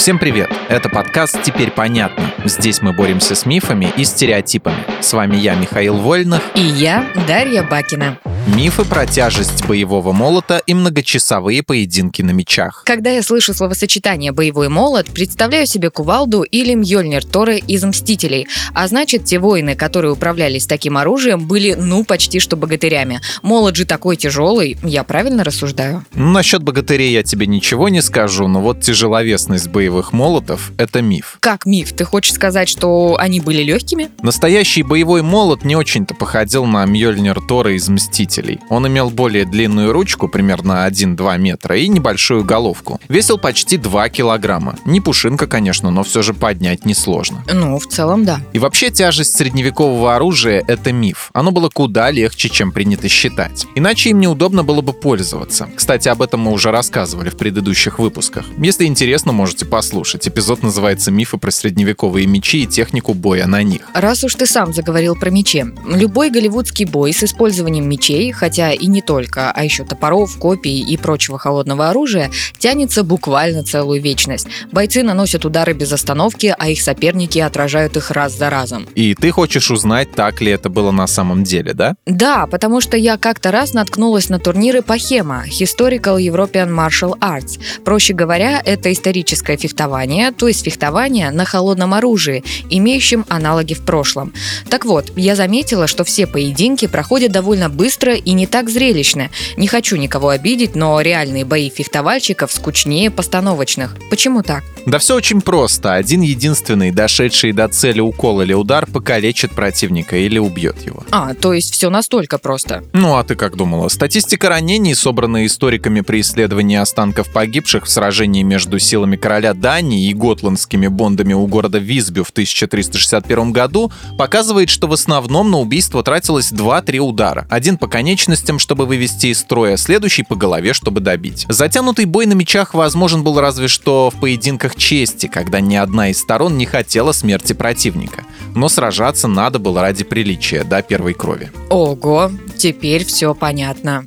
Всем привет! Это подкаст «Теперь понятно». Здесь мы боремся с мифами и стереотипами. С вами я, Михаил Вольных. И я, Дарья Бакина. Мифы про тяжесть боевого молота и многочасовые поединки на мечах. Когда я слышу словосочетание «боевой молот», представляю себе кувалду или Мьёльнир Торы из «Мстителей». А значит, те воины, которые управлялись таким оружием, были ну почти что богатырями. Молот же такой тяжелый, я правильно рассуждаю? Ну, насчет богатырей я тебе ничего не скажу, но вот тяжеловесность боевых молотов — это миф. Как миф? Ты хочешь сказать, что они были легкими? Настоящий боевой молот не очень-то походил на Мьёльнир Тора из «Мстителей». Он имел более длинную ручку, примерно 1-2 метра, и небольшую головку. Весил почти 2 килограмма. Не пушинка, конечно, но все же поднять несложно. Ну, в целом, да. И вообще тяжесть средневекового оружия — это миф. Оно было куда легче, чем принято считать. Иначе им неудобно было бы пользоваться. Кстати, об этом мы уже рассказывали в предыдущих выпусках. Если интересно, можете послушать. Эпизод называется «Мифы про средневековые мечи и технику боя на них». Раз уж ты сам заговорил про мечи. Любой голливудский бой с использованием мечей, хотя и не только, а еще топоров, копий и прочего холодного оружия, тянется буквально целую вечность. Бойцы наносят удары без остановки, а их соперники отражают их раз за разом. И ты хочешь узнать, так ли это было на самом деле, да? Да, потому что я как-то раз наткнулась на турниры по ХЕМА – Historical European Martial Arts. Проще говоря, это историческое фехтование, то есть фехтование на холодном оружии, имеющем аналоги в прошлом. Так вот, я заметила, что все поединки проходят довольно быстро и не так зрелищно. Не хочу никого обидеть, но реальные бои фехтовальщиков скучнее постановочных. Почему так? Да все очень просто. Один единственный, дошедший до цели укол или удар, покалечит противника или убьет его. А, то есть все настолько просто. Ну а ты как думала? Статистика ранений, собранная историками при исследовании останков погибших в сражении между силами короля Дании и готландскими бондами у города Визбю в 1361 году, показывает, что в основном на убийство тратилось 2-3 удара. Один по конечностям, чтобы вывести из строя, следующий по голове, чтобы добить. Затянутый бой на мечах возможен был разве что в поединках чести, когда ни одна из сторон не хотела смерти противника. Но сражаться надо было ради приличия, до первой крови. Ого, теперь все понятно.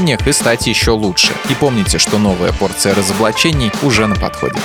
и стать еще лучше. И помните, что новая порция разоблачений уже на подходе.